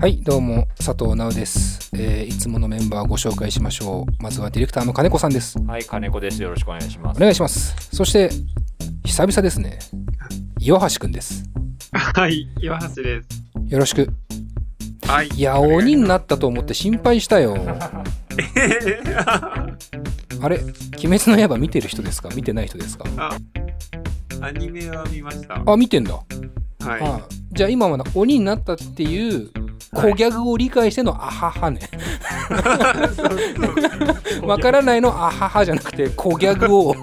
はい、どうも、佐藤直です、えーいつものメンバーをご紹介しましょう。まずはディレクターの金子さんです。はい、金子です。よろしくお願いします。お願いします。そして、久々ですね。岩橋くんです。はい、岩橋です。よろしく。はい。いや、鬼になったと思って心配したよ。あれ、鬼滅の刃見てる人ですか？見てない人ですか？アニメは見ました。あ、見てんだ。はあじゃあ今はな鬼になったっていう小ギャグを理解してのあははね。わからないのあははじゃなくて小ギャグを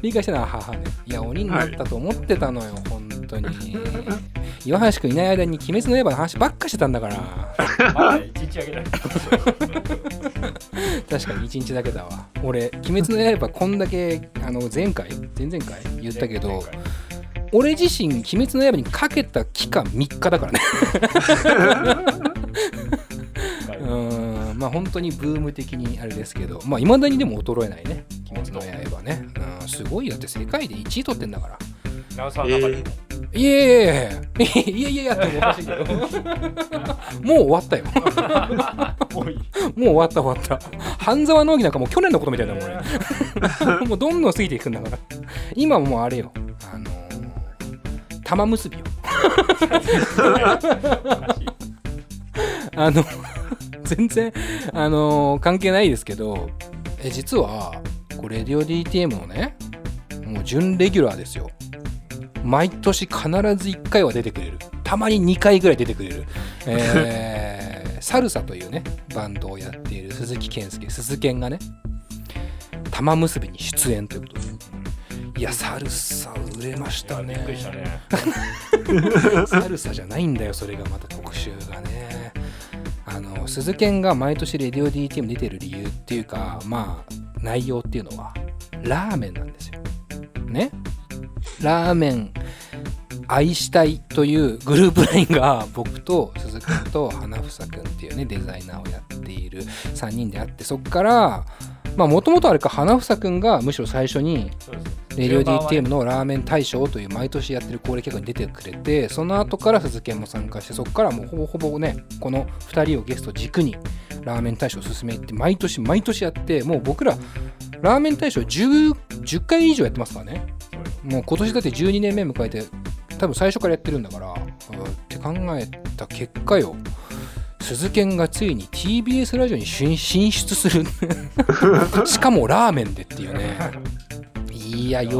理解してのあははね。いや、鬼になったと思ってたのよ、本当に。岩橋くんいない間に鬼滅の刃の話ばっかしてたんだから。確かに一日だけだわ。俺、鬼滅の刃こんだけ、あの、前回前々回言ったけど、俺自身、鬼滅の刃にかけた期間3日だからね。うーん、まあ本当にブーム的にあれですけど、まあ未だにでも衰えないね、鬼滅の刃ね。うん、すごいよだって世界で1位取ってんだから。なおさんの中でも。いやいやいやいやいやいやってもおかしいけど。もう終わったよ。もう終わった終わった。半沢直樹なんかもう去年のことみたいだもん俺。もうどんどん過ぎていくんだから。今はもうあれよ。あのー、玉結びよ。あの、全然、あのー関係ないですけど、え実は、これ、レディオ DTM のね、もう準レギュラーですよ。毎年必ず1回は出てくれる。たまに2回ぐらい出てくれる。えー、サルサというね、バンドをやっている鈴木健介、鈴健がね、玉結びに出演ということで。いや、サルサ売れましたね。びっくりしたね。サルサじゃないんだよ、それがまた特集がね。あの、鈴研が毎年レディオ DTM 出てる理由っていうか、まあ、内容っていうのは、ラーメンなんですよ。ね？ラーメン愛したいというグループラインが僕と鈴木君と花房君っていうねデザイナーをやっている3人であってそっからまあもともとあれか花房君がむしろ最初にそうです。レディオ DTM のラーメン大賞という毎年やってる恒例企画に出てくれてその後から鈴研も参加してそこからもうほぼほぼねこの2人をゲスト軸にラーメン大賞を進めて毎年毎年やってもう僕らラーメン大賞 10, 10回以上やってますからね。もう今年だって12年目迎えて多分最初からやってるんだからうんって考えた結果よ。鈴研がついに TBS ラジオに進進出する。しかもラーメンでっていうねいや喜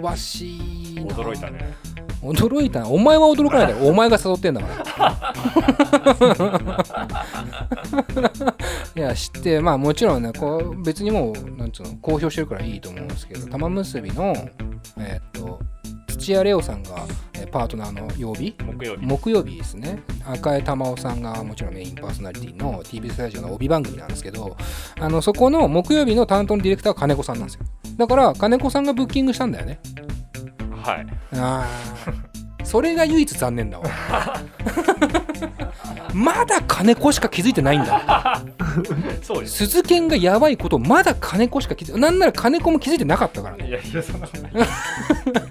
ばしいな。驚いたね。驚いたな。お前は驚かないで。お前が誘ってんだから。いや知ってまあもちろんねこう別にもうなんつうの公表してるからいいと思うんですけど玉結びのえーっと土屋レオさんがえーパートナーの曜日？木曜日。木曜日ですね赤江玉緒さんがもちろんメインパーソナリティの TBS ラジオの帯番組なんですけどあのそこの木曜日の担当のディレクターは金子さんなんですよだから金子さんがブッキングしたんだよねはい。あーそれが唯一残念だわ まだ金子しか気づいてないんだそうです。鈴研がやばいことまだ金子しか気づいてなんなら金子も気づいてなかったからねいやいや、そんなことない。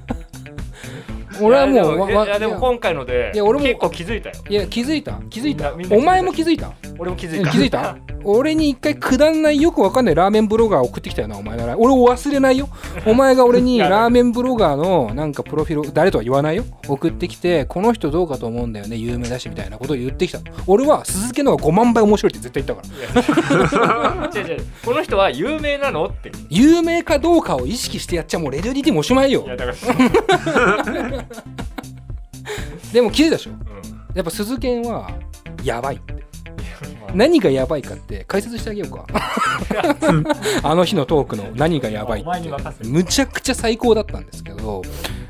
俺はもういやでも今回ので、結構気づいたよ。いや気づいた。気づいた。お前も気づいた？俺も気づいた。気づいた？俺に一回くだんないよくわかんないラーメンブロガー送ってきたよなお前なら。俺を忘れないよ。お前が俺にラーメンブロガーのなんかプロフィール誰とは言わないよ。送ってきてこの人どうかと思うんだよね有名だしみたいなことを言ってきた俺は鈴木の方が5万倍面白いって絶対言ったから。違う違う。この人は有名なのって。い有名かどうかを意識してやっちゃもうレディオ DT もおしまいよ。や、だから、でも気づいたでしょ。うん。やっぱ鈴研はやばいって。まあ何がやばいかって解説してあげようか。あの日のトークの何がやばいって。むちゃくちゃ最高だったんですけど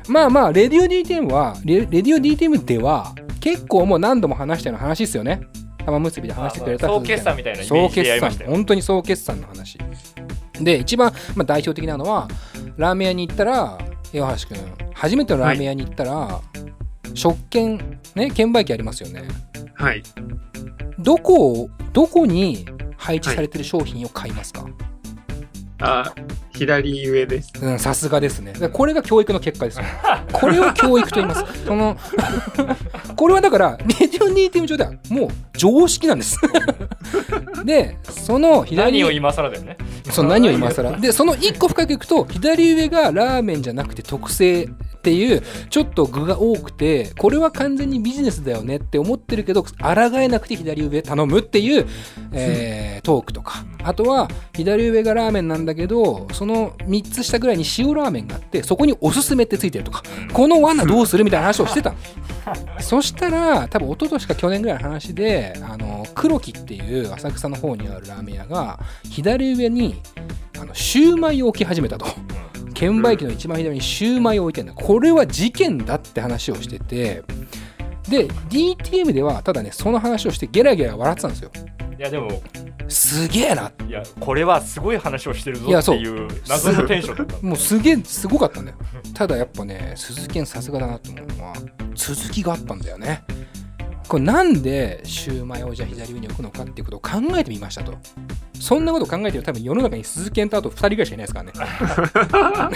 まあまあレディオ DTM はレレディオ DTM では結構もう何度も話したような話ですよね。玉結びで話してくれた総決算みたいな総決算。本当に総決算の話。で一番、まあ、代表的なのはラーメン屋に行ったら岩橋君。初めてのラーメン屋に行ったら、食券ね券売機ありますよね。はい。どこをどこに配置されてる商品を買いますか、あ、左上です。うん、さすがですね。これが教育の結果ですよ。これを教育と言います。その、これはだから、レディオニーティム上ではもう常識なんです。で、その左何を今更だよね。その何を今更？でその一個深くいくと左上がラーメンじゃなくて特製っていうちょっと具が多くてこれは完全にビジネスだよねって思ってるけど抗えなくて左上頼むっていう、えートークとか。あとは左上がラーメンなんだけどその3つ下ぐらいに塩ラーメンがあってそこにおすすめってついてるとか。この罠どうするみたいな話をしてた。の そしたら多分一昨年か去年ぐらいの話であの黒木っていう浅草の方にあるラーメン屋が左上にあのシューマイを置き始めたと。券売機の一番左にシューマイを置いてんだ。これは事件だって話をしてて。で DTM ではただねその話をしてゲラゲラ笑ってたんですよ。いやでもすげえな。いやこれはすごい話をしてるぞっていう謎のテンションだった。もうすげえすごかったんだよただやっぱね鈴木さすがだなと思うのは続きがあったんだよね。これなんでシューマイをじゃあ左上に置くのかっていうことを考えてみましたと。そんなこと考えてる多分世の中に鈴木とあと2人ぐらいしかいないですからね。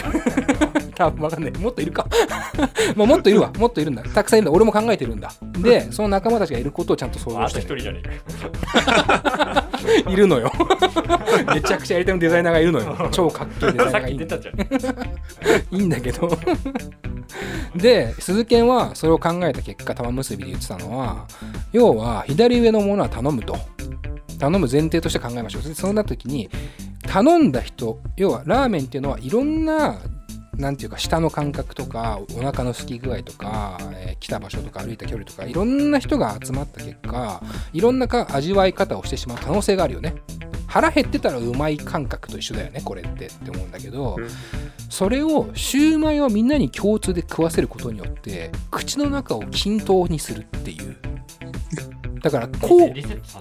多分わかんない。もっといるか。まあもっといるわ。もっといるんだ。たくさんいるんだ。俺も考えてるんだ。でその仲間たちがいることをちゃんと想あ像してる。と一人じゃねえか。よ。いるのよ。めちゃくちゃやり手のデザイナーがいるのよ。超かっけえデザイナーがいる。いいんだけど。で鈴研はそれを考えた結果玉結びで言ってたのは要は左上のものは頼むと。頼む前提として考えましょう。でそうなった時に頼んだ人要はラーメンっていうのはいろんななんていうか舌の感覚とかお腹の空き具合とか、えー来た場所とか歩いた距離とかいろんな人が集まった結果いろんなか味わい方をしてしまう可能性があるよね。腹減ってたらうまい感覚と一緒だよねこれってって思うんだけど、うん。それをシューマイをみんなに共通で食わせることによって口の中を均等にするっていう。だからこう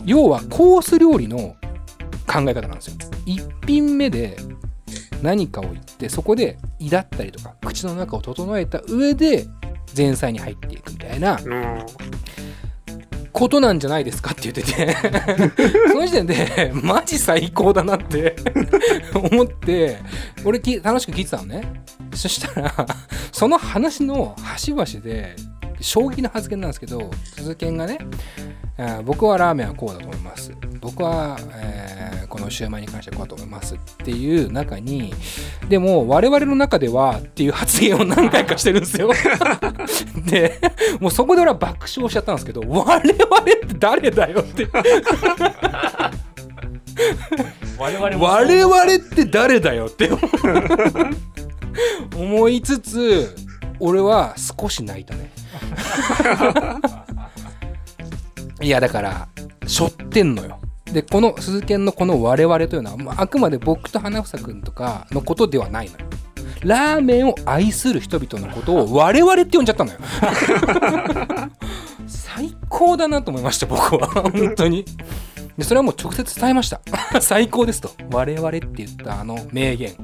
要はコース料理の考え方なんですよ。1品目で何かを言ってそこで胃だったりとか口の中を整えた上で前菜に入っていくみたいなことなんじゃないですかって言ってて その時点でマジ最高だなって 思って俺楽しく聞いてたのね。そしたらその話の端々で衝撃の発言なんですけど鈴研がね僕はラーメンはこうだと思います。僕は、えーこのシューマイに関してはこうだと思いますっていう中にでも我々の中ではっていう発言を何回かしてるんですよ。でもうそこで俺は爆笑しちゃったんですけど我々って誰だよって。我々も我々って誰だよって。思いつつ俺は少し泣いたね。いやだからしょってんのよでこの鈴研のこの我々というのは、まあ、あくまで僕と花房君とかのことではないのよ。ラーメンを愛する人々のことを我々って呼んじゃったのよ。最高だなと思いました僕は。本当に。でそれはもう直接伝えました。最高ですと。我々って言ったあの名言。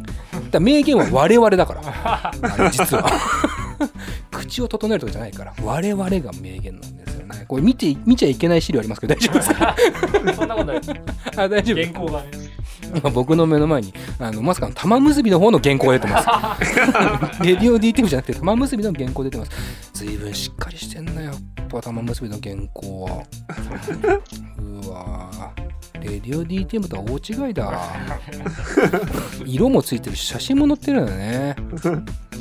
だ名言は我々だから。あれ実は。口を整えるとかじゃないから我々が名言なんですよねこれ見て見ちゃいけない資料ありますけど大丈夫ですか？そんなことない。あ大丈夫。原稿がね。今僕の目の前にあのまさかの玉結びの方の原稿が出てます。レディオ DTM じゃなくて玉結びの原稿出てます。随分しっかりしてんなやっぱ玉結びの原稿は。うわーレディオ DTM とは大違いだ。色もついてるし写真も載ってるんだね。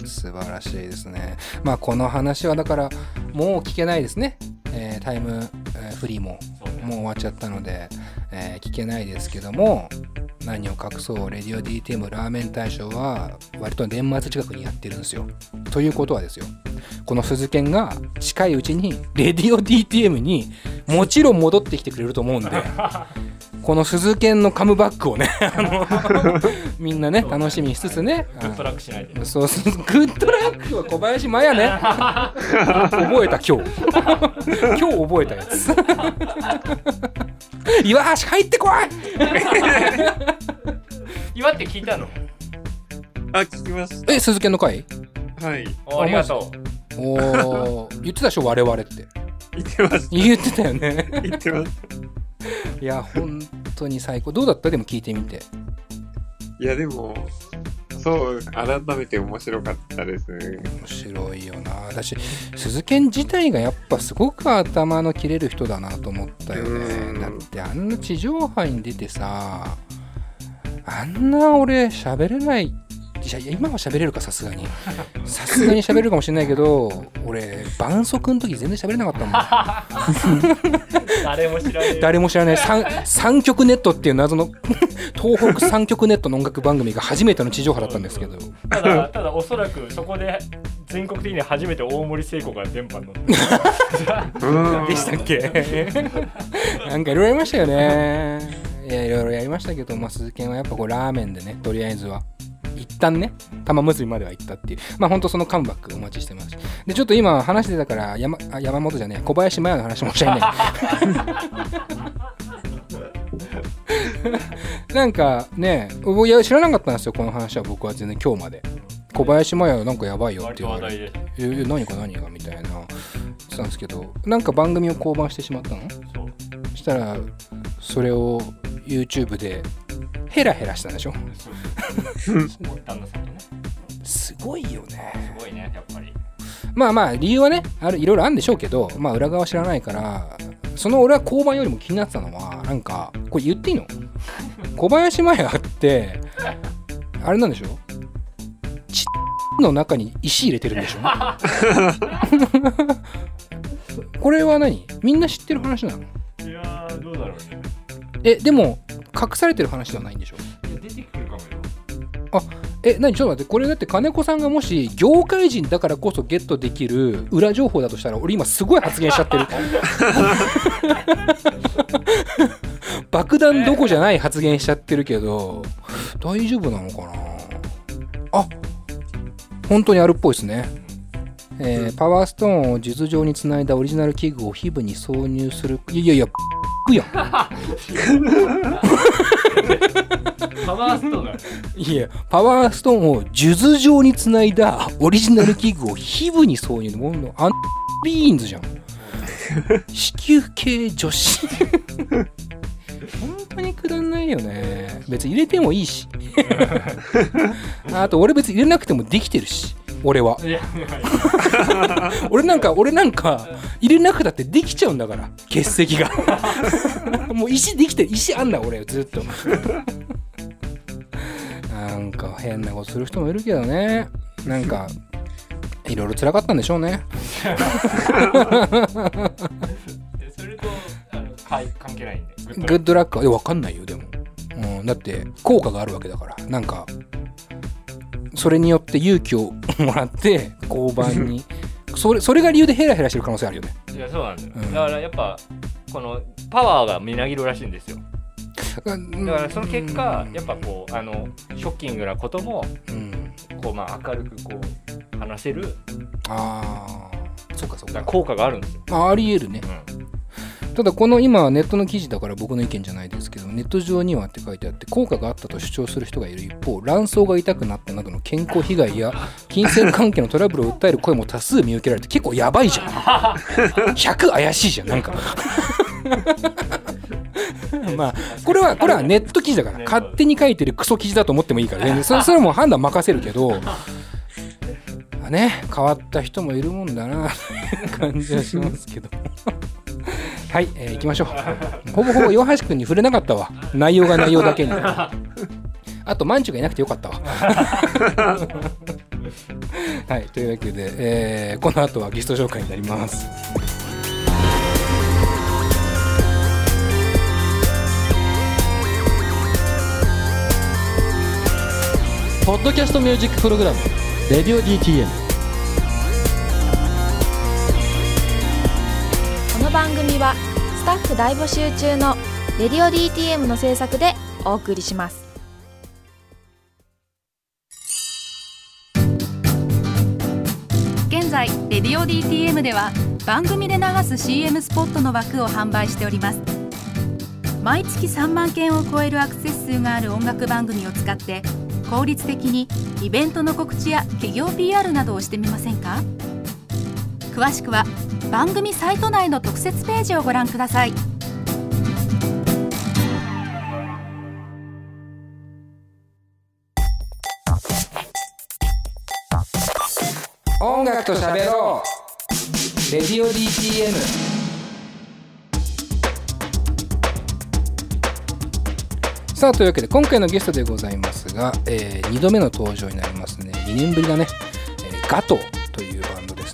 素晴らしいですね。まあこの話はだからもう聞けないですね、えータイム、えーフリーも。もう終わっちゃったので、えー聞けないですけども何を隠そう。レディオ DTM ラーメン大賞は割と年末近くにやってるんですよ。ということはですよ。この鈴研が近いうちにレディオ DTM にもちろん戻ってきてくれると思うんで この鈴研のカムバックをね あのみんなね楽しみにしつつね。グッドラックしないで。そうそう。グッドラックは小林麻也ね。覚えた今日。今日覚えたやつ。岩橋入ってこい！岩って聞いたの？あ、聞きましえ鈴研の回？た。はい。おありがとう。おー。言ってたでしょ？我々って。言ってまし言ってたよね。た。言ってましいや本当に最高。どうだった？でも聞いてみて。た。いや、でも、そう、改めて面白かったです。ね。面白いよな。だし鈴研自体がやっぱすごく頭の切れる人だなと思ったようん。ねだってあんな地上波に出てさあんな俺喋れないいや今は喋れるかさすがに。さすがに喋れるかもしれないけど俺伴奏の時全然喋れなかったもん。誰も知らない誰も知らない三三極ネットっていう謎の 東北三極ネットの音楽番組が初めての地上波だったんですけど。ただただおそらくそこで全国的に初めて大森聖子が電波に乗ってうん。でしたっけ？なんかいろいろやりましたよね。いやいろいろやりましたけど、まあ、鈴研はやっぱこうラーメンでねとりあえずは一旦ね玉結びまでは行ったっていう。まあ本当そのカムバックお待ちしてます。でちょっと今話してたから山あ山本じゃねえ。小林麻也の話申し訳ない なんかね僕いや知らなかったんですよこの話は。僕は全然今日まで。小林麻也なんかやばいよって割言われて。ええ何か何がみたいな。言ってたんですけどなんか番組を降板してしまったの？そしたらそれを YouTube でヘラヘラしたんでしょ？そう旦那さんとね。すごいよねすごいねやっぱり。まあまあ理由はねあるいろいろあるんでしょうけどまあ裏側知らないからその俺は交番よりも気になってたのはなんかこれ言っていいの？小林麻也ってあれなんでしょ？ちの中に石入れてるんでしょ？これは何？みんな知ってる話なの？いやーどうだろうね。えでも隠されてる話ではないんでしょ？出てくるかもよ。え何？ちょっと待って。これだって金子さんがもし業界人だからこそゲットできる裏情報だとしたら俺今すごい発言しちゃってる。爆弾どこじゃない発言しちゃってるけど大丈夫なのかな？あ本当にあるっぽいですね。えーパワーストーンを数珠状につないだオリジナル器具を皮膚に挿入する。いやいやいややんパワーストーンだねいや、パワーストーンを数珠状につないだオリジナル器具を皮膚に挿入。もうアンビーンズじゃん。子宮系女子。本当にくだんないよね。別に入れてもいいし。あと、俺別に入れなくてもできてるし。俺は。俺なんか、俺なんか、入れなくたってできちゃうんだから。結石が。もう石できてる。石あんだ、俺、ずっと。なんか変なことする人もいるけどね。なんか、いろいろ辛かったんでしょうね。それと関係ないんでググッドラックは、いや、わかんないよ、でも。うん、だって、効果があるわけだから。なんか、それによって勇気をもらって、交番に。それそれが理由でヘラヘラしてる可能性あるよね。いやそうなんだよ、うんだからやっぱこのパワーがみなぎるらしいんですよだだからその結果やっぱこうあのショッキングなこともうん。こうまあ明るくこう話せるああ、そうかそうか。効果があるんですよ、あありえるね。うんただこの今ネットの記事だから僕の意見じゃないですけどネット上にはって書いてあって効果があったと主張する人がいる一方卵巣が痛くなったなどの健康被害や金銭関係のトラブルを訴える声も多数見受けられて結構やばいじゃん。100怪しいじゃんなんか。まあこれはこれはネット記事だから勝手に書いてるクソ記事だと思ってもいいから全然それそれはもう判断任せるけどまあね変わった人もいるもんだなという感じはしますけどはい、えー行きましょう。ほぼほぼ岩橋君に触れなかったわ。内容が内容だけに。あとマンチュがいなくてよかったわ。はいというわけで、えーこの後はゲスト紹介になります。ポッドキャストミュージックプログラム「レディオ DTM」番組はスタッフ大募集中の「レディオ DTM」の制作でお送りします。現在「レディオ DTM」では番組で流す CM スポットの枠を販売しております。毎月3万件を超えるアクセス数がある音楽番組を使って効率的にイベントの告知や企業 PR などをしてみませんか？詳しくは番組サイト内の特設ページをご覧ください。音楽と喋ろう。レディオ DTM さあというわけで今回のゲストでございますが、え2度目の登場になりますね。2年ぶりだね、えーガトー。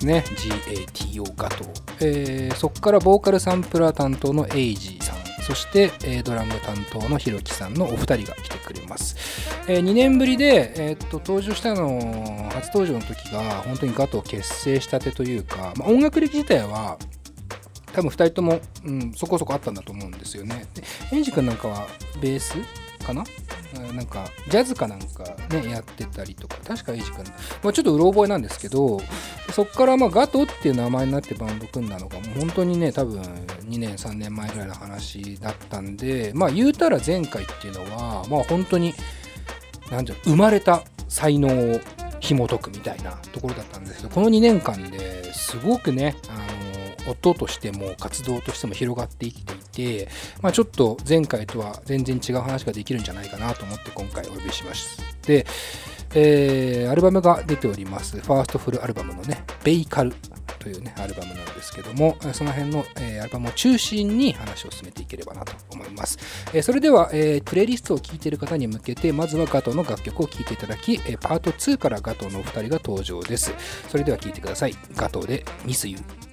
ですね。GATO ガトー、えーそこからボーカルサンプラー担当のエイジさん。そして、えードラム担当のひろきさんのお二人が来てくれます、え2年ぶりで、えーっと登場したの初登場の時が本当にガトー結成したてというか、まあ、音楽歴自体は多分2人とも、うん、そこそこあったんだと思うんですよね。で、エンジ君なんかはベースかな？うんなんか、ジャズかなんかね、やってたりとか、確かエイジ君、まあ、ちょっとうろ覚えなんですけど、そこからまあガトっていう名前になってバンド組んだのが、もう本当にね、多分2年、3年前ぐらいの話だったんで、まあ言うたら前回っていうのは、まあ本当に、なんていうの、生まれた才能を紐解くみたいなところだったんですけどこの2年間ですごくねあ音としても活動としても広がっていっていて、まあ、ちょっと前回とは全然違う話ができるんじゃないかなと思って今回お呼びしまして、えーアルバムが出ております。ファーストフルアルバムのね「ベイカル」というねアルバムなんですけどもその辺の、えーアルバムを中心に話を進めていければなと思います。えーそれでは、えープレイリストを聴いている方に向けてまずはガトーの楽曲を聴いていただき、えーパート2からガトーのお二人が登場です。それでは聴いてください。ガトーで「ミスユー。